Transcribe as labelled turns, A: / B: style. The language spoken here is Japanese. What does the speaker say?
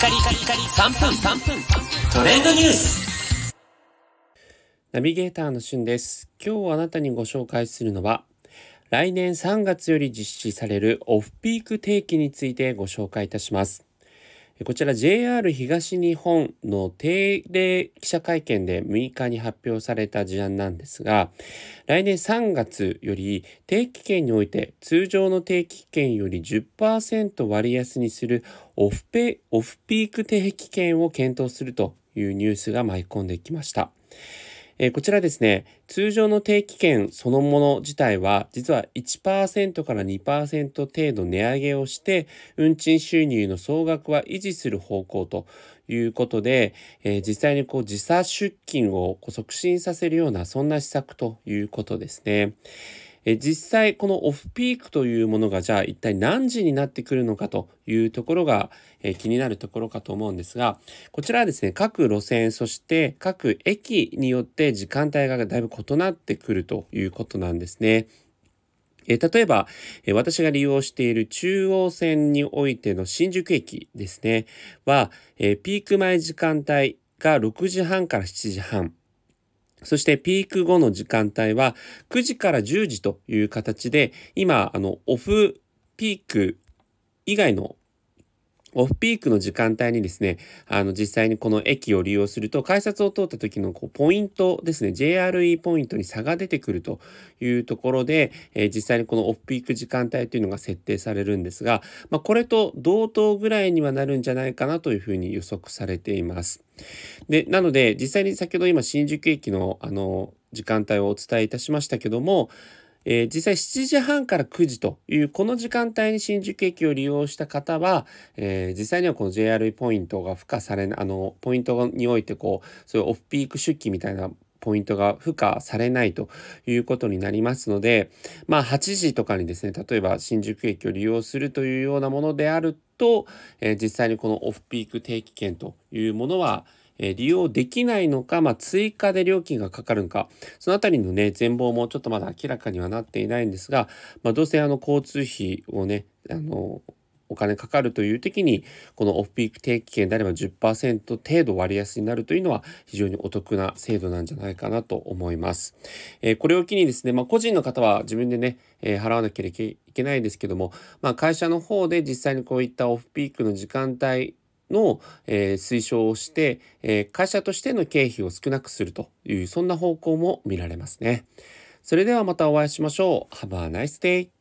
A: カリカリカリ3分3分。トレンドニュース。
B: ナビゲーターのしゅんです。今日あなたにご紹介するのは来年3月より実施されるオフピーク定期についてご紹介いたします。こちら JR 東日本の定例記者会見で6日に発表された事案なんですが、来年3月より定期券において通常の定期券より10%割安にするオフペオフピーク定期券を検討するというニュースが舞い込んできました。え、こちらですね、通常の定期券そのもの自体は、実は1%から2%程度値上げをして、運賃収入の総額は維持する方向ということで、え、実際にこう時差出勤を促進させるような、そんな施策ということですね。え実際このオフピークというものがじゃあ一体何時になってくるのかというところが、え気になるところかと思うんですがこちらはですね各路線そして各駅によって時間帯がだいぶ異なってくるということなんですね。え例えば、え私が利用している中央線においての新宿駅ですねは、えピーク前時間帯が6時半から7時半そしてピーク後の時間帯は9時から10時という形で今あのオフピーク以外のオフピークの時間帯にですね、あの実際にこの駅を利用すると改札を通った時のこうポイントですね、JRE ポイントに差が出てくるというところで、えー、実際にこのオフピーク時間帯というのが設定されるんですが、まあ、これと同等ぐらいにはなるんじゃないかなというふうに予測されています。で、なので実際に先ほど今新宿駅のあの時間帯をお伝えいたしましたけども、えー、実際7時半から9時というこの時間帯に新宿駅を利用した方は、えー、実際にはこの JRE ポイントが付加されあのポイントにおいてこうそういうオフピーク出勤みたいなポイントが付加されないということになりますのでまあ8時とかにですね例えば新宿駅を利用するというようなものであると、えー、実際にこのオフピーク定期券というものはえ利用できないのか、まあ、追加で料金がかかるのか、そのあたりのね、全貌もちょっとまだ明らかにはなっていないんですが、まあ、どうせあの交通費をね、あの、お金かかるという時にこのオフピーク定期券であれば10%程度割安になるというのは非常にお得な制度なんじゃないかなと思います。えー、これを機にですね、まあ、個人の方は自分でね、えー、払わなければいけないんですけども、まあ、会社の方で実際にこういったオフピークの時間帯の、えー、推奨をして、えー、会社としての経費を少なくするというそんな方向も見られますね。それではまたお会いしましょう。Have a nice day!